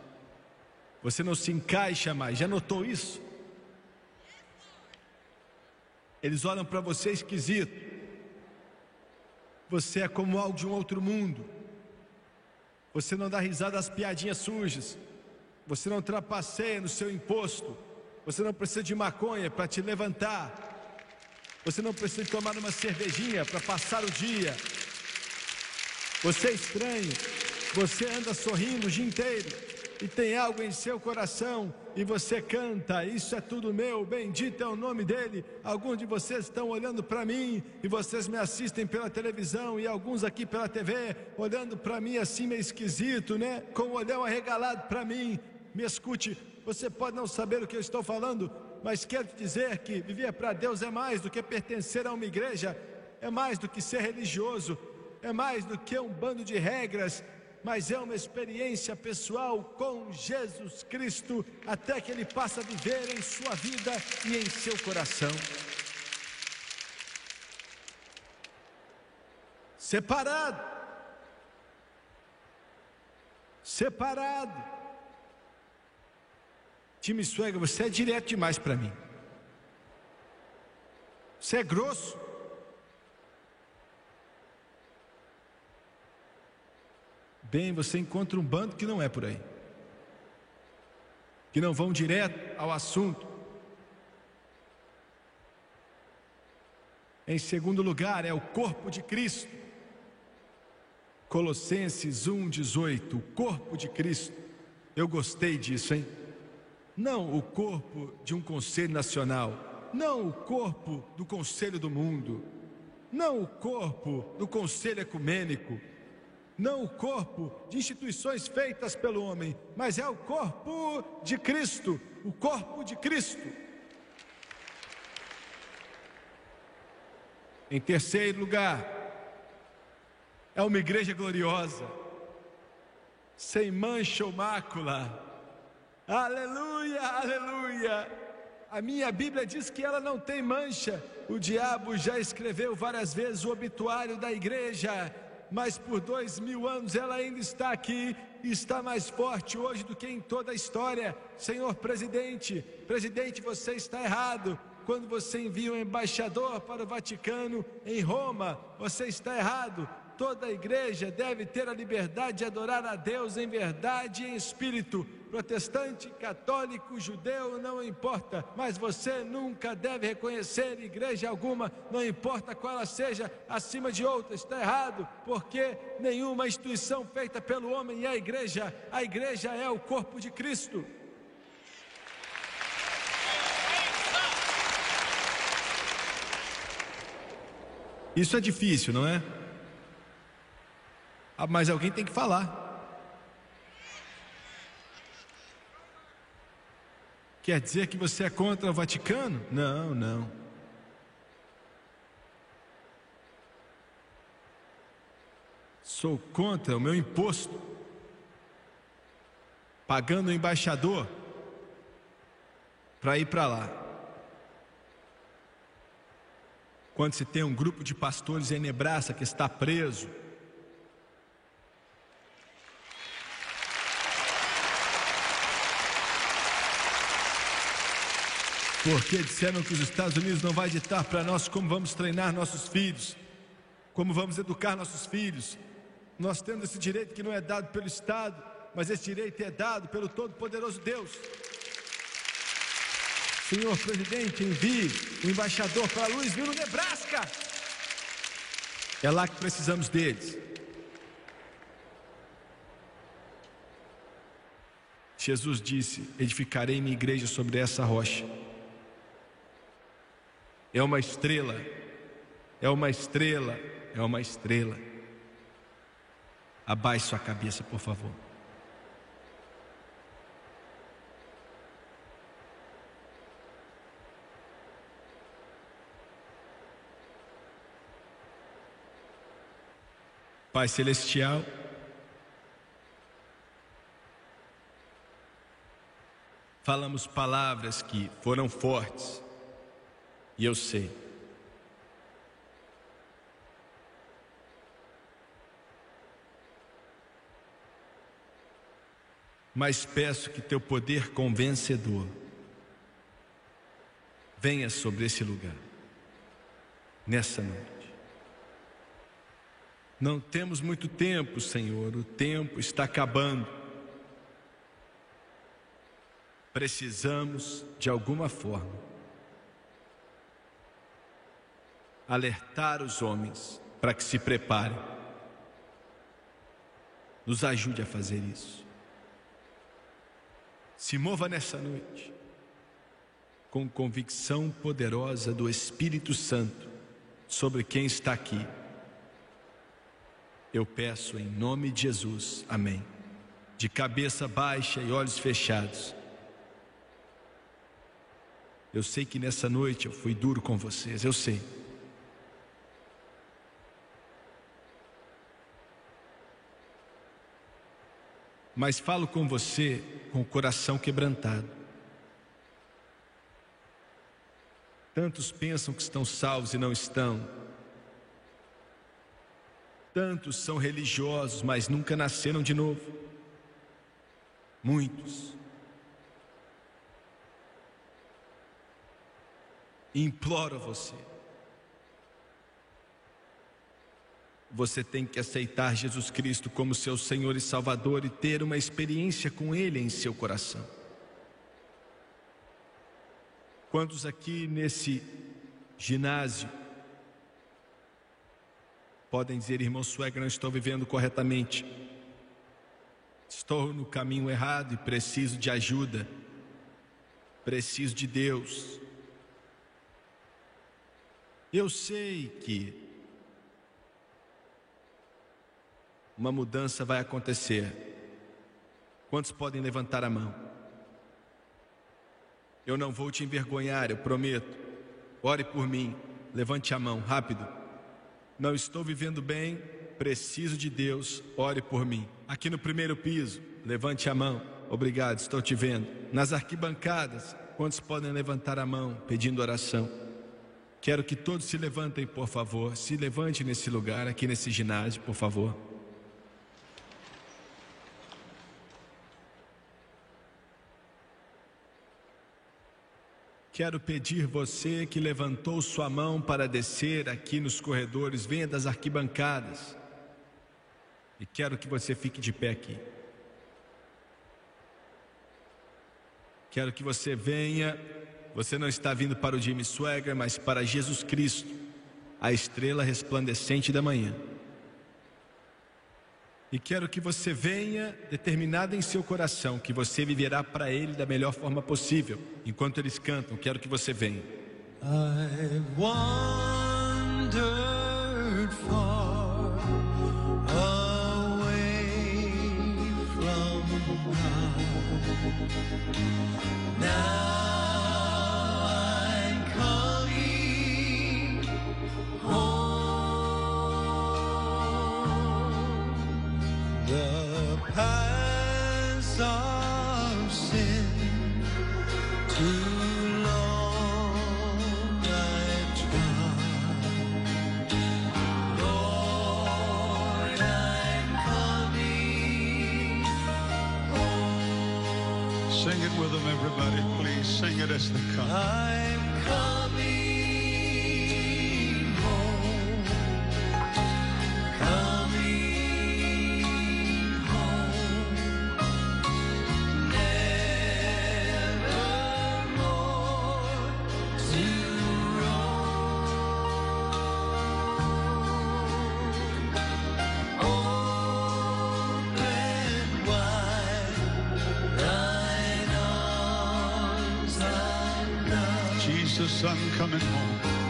Você não se encaixa mais. Já notou isso? Eles olham para você esquisito. Você é como algo de um outro mundo. Você não dá risada às piadinhas sujas. Você não trapaceia no seu imposto. Você não precisa de maconha para te levantar. Você não precisa tomar uma cervejinha para passar o dia. Você é estranho. Você anda sorrindo o dia inteiro e tem algo em seu coração e você canta, isso é tudo meu, bendito é o nome dele. Alguns de vocês estão olhando para mim e vocês me assistem pela televisão e alguns aqui pela TV, olhando para mim assim meio esquisito, né? Com o olhão arregalado para mim. Me escute, você pode não saber o que eu estou falando, mas quero te dizer que viver para Deus é mais do que pertencer a uma igreja, é mais do que ser religioso, é mais do que um bando de regras, mas é uma experiência pessoal com Jesus Cristo, até que Ele passe a viver em sua vida e em seu coração. Separado, separado. Time Suega, você é direto demais para mim. Você é grosso. Bem, você encontra um bando que não é por aí, que não vão direto ao assunto. Em segundo lugar, é o corpo de Cristo. Colossenses 1,18, o corpo de Cristo. Eu gostei disso, hein? Não o corpo de um conselho nacional, não o corpo do conselho do mundo, não o corpo do conselho ecumênico, não o corpo de instituições feitas pelo homem, mas é o corpo de Cristo, o corpo de Cristo. Em terceiro lugar, é uma igreja gloriosa, sem mancha ou mácula. Aleluia, aleluia. A minha Bíblia diz que ela não tem mancha. O diabo já escreveu várias vezes o obituário da igreja mas por dois mil anos ela ainda está aqui e está mais forte hoje do que em toda a história. Senhor presidente, presidente, você está errado. Quando você envia um embaixador para o Vaticano em Roma, você está errado. Toda a igreja deve ter a liberdade de adorar a Deus em verdade e em espírito. Protestante, católico, judeu, não importa, mas você nunca deve reconhecer igreja alguma, não importa qual ela seja, acima de outra. Está errado, porque nenhuma instituição feita pelo homem é a igreja, a igreja é o corpo de Cristo. Isso é difícil, não é? Ah, mas alguém tem que falar. Quer dizer que você é contra o Vaticano? Não, não. Sou contra o meu imposto, pagando o embaixador para ir para lá. Quando se tem um grupo de pastores em Nebraska que está preso, porque disseram que os Estados Unidos não vai ditar para nós como vamos treinar nossos filhos, como vamos educar nossos filhos. Nós temos esse direito que não é dado pelo Estado, mas esse direito é dado pelo Todo-Poderoso Deus. Senhor presidente, envie o embaixador para Louisville, Nebraska. É lá que precisamos deles. Jesus disse: Edificarei minha igreja sobre essa rocha é uma estrela, é uma estrela, é uma estrela. Abaixe sua cabeça, por favor. Pai Celestial, falamos palavras que foram fortes, e eu sei. Mas peço que teu poder convencedor venha sobre esse lugar, nessa noite. Não temos muito tempo, Senhor, o tempo está acabando. Precisamos, de alguma forma, alertar os homens para que se preparem. Nos ajude a fazer isso. Se mova nessa noite com convicção poderosa do Espírito Santo sobre quem está aqui. Eu peço em nome de Jesus. Amém. De cabeça baixa e olhos fechados. Eu sei que nessa noite eu fui duro com vocês, eu sei. Mas falo com você com o coração quebrantado. Tantos pensam que estão salvos e não estão. Tantos são religiosos, mas nunca nasceram de novo. Muitos. Imploro a você Você tem que aceitar Jesus Cristo como seu Senhor e Salvador e ter uma experiência com Ele em seu coração. Quantos aqui nesse ginásio podem dizer, irmão Suegra, não estou vivendo corretamente, estou no caminho errado e preciso de ajuda, preciso de Deus. Eu sei que uma mudança vai acontecer. Quantos podem levantar a mão? Eu não vou te envergonhar, eu prometo. Ore por mim, levante a mão, rápido. Não estou vivendo bem, preciso de Deus, ore por mim. Aqui no primeiro piso, levante a mão. Obrigado, estou te vendo. Nas arquibancadas, quantos podem levantar a mão pedindo oração? Quero que todos se levantem, por favor. Se levante nesse lugar, aqui nesse ginásio, por favor. Quero pedir você que levantou sua mão para descer aqui nos corredores, venha das arquibancadas. E quero que você fique de pé aqui. Quero que você venha. Você não está vindo para o Jimmy Swagger, mas para Jesus Cristo, a estrela resplandecente da manhã. E quero que você venha determinado em seu coração que você viverá para Ele da melhor forma possível. Enquanto eles cantam, quero que você venha. I wandered far away from Now as they come. I'm coming. I'm coming home.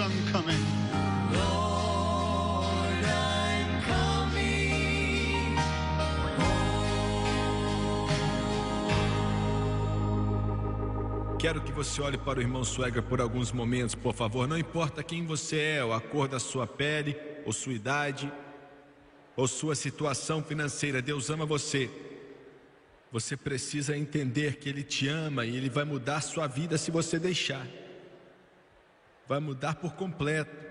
I'm coming. Lord, I'm coming Quero que você olhe para o irmão Suegra por alguns momentos, por favor. Não importa quem você é, ou a cor da sua pele, ou sua idade, ou sua situação financeira. Deus ama você. Você precisa entender que Ele te ama e Ele vai mudar sua vida se você deixar vai mudar por completo.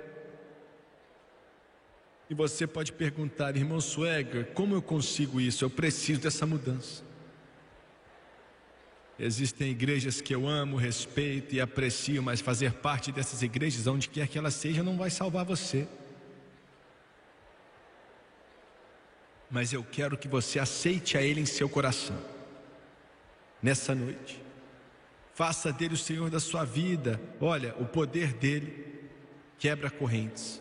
E você pode perguntar, irmão Swagger, como eu consigo isso? Eu preciso dessa mudança. Existem igrejas que eu amo, respeito e aprecio, mas fazer parte dessas igrejas, onde quer que elas sejam, não vai salvar você. Mas eu quero que você aceite a Ele em seu coração, nessa noite. Faça dele o Senhor da sua vida. Olha, o poder dele quebra correntes.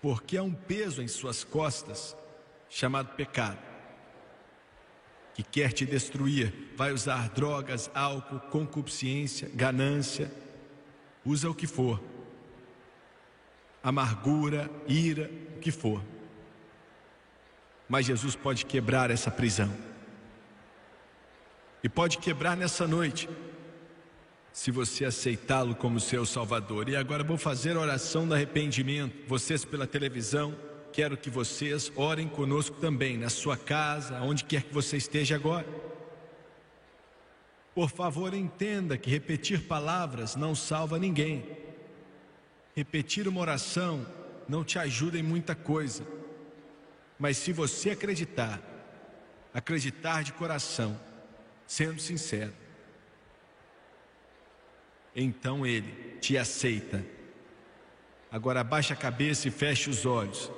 Porque há um peso em suas costas chamado pecado, que quer te destruir. Vai usar drogas, álcool, concupiscência, ganância, usa o que for. Amargura, ira, o que for. Mas Jesus pode quebrar essa prisão e pode quebrar nessa noite, se você aceitá-lo como seu Salvador. E agora vou fazer a oração do arrependimento. Vocês pela televisão, quero que vocês orem conosco também, na sua casa, onde quer que você esteja agora. Por favor, entenda que repetir palavras não salva ninguém. Repetir uma oração não te ajuda em muita coisa. Mas se você acreditar, acreditar de coração, sendo sincero, então ele te aceita. Agora abaixa a cabeça e feche os olhos.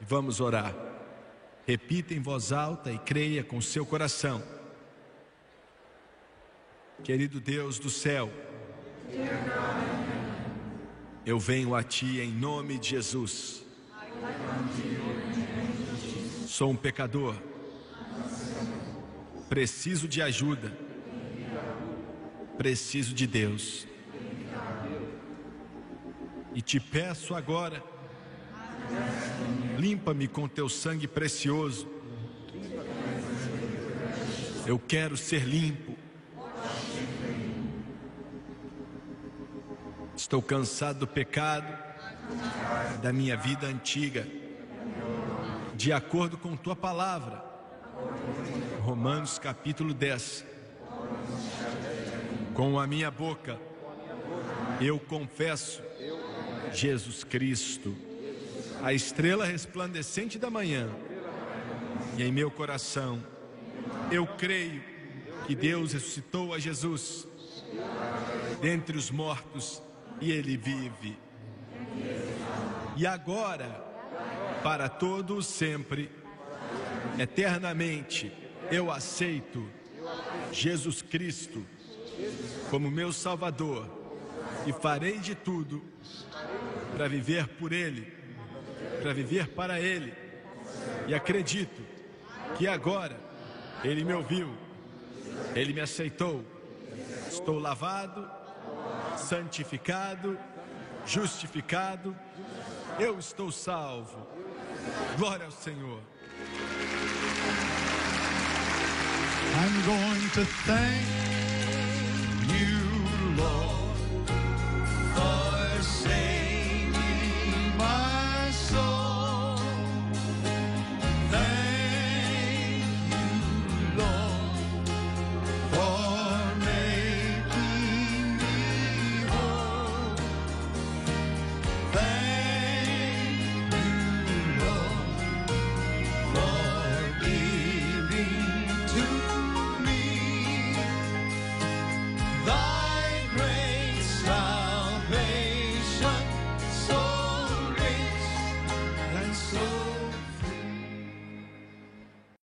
E vamos orar. Repita em voz alta e creia com seu coração. Querido Deus do céu, eu venho a Ti em nome de Jesus. Sou um pecador, preciso de ajuda, preciso de Deus. E te peço agora, limpa-me com teu sangue precioso. Eu quero ser limpo. Estou cansado do pecado, da minha vida antiga, de acordo com tua palavra. Romanos capítulo 10. Com a minha boca, eu confesso Jesus Cristo, a estrela resplandecente da manhã, e em meu coração, eu creio que Deus ressuscitou a Jesus dentre os mortos e ele vive. E agora, para todos sempre, eternamente, eu aceito Jesus Cristo como meu Salvador e farei de tudo para viver por Ele, para viver para Ele. E acredito que agora Ele me ouviu, Ele me aceitou. Estou lavado, santificado, justificado, eu estou salvo. Glória ao Senhor. I'm going to thank you, Lord.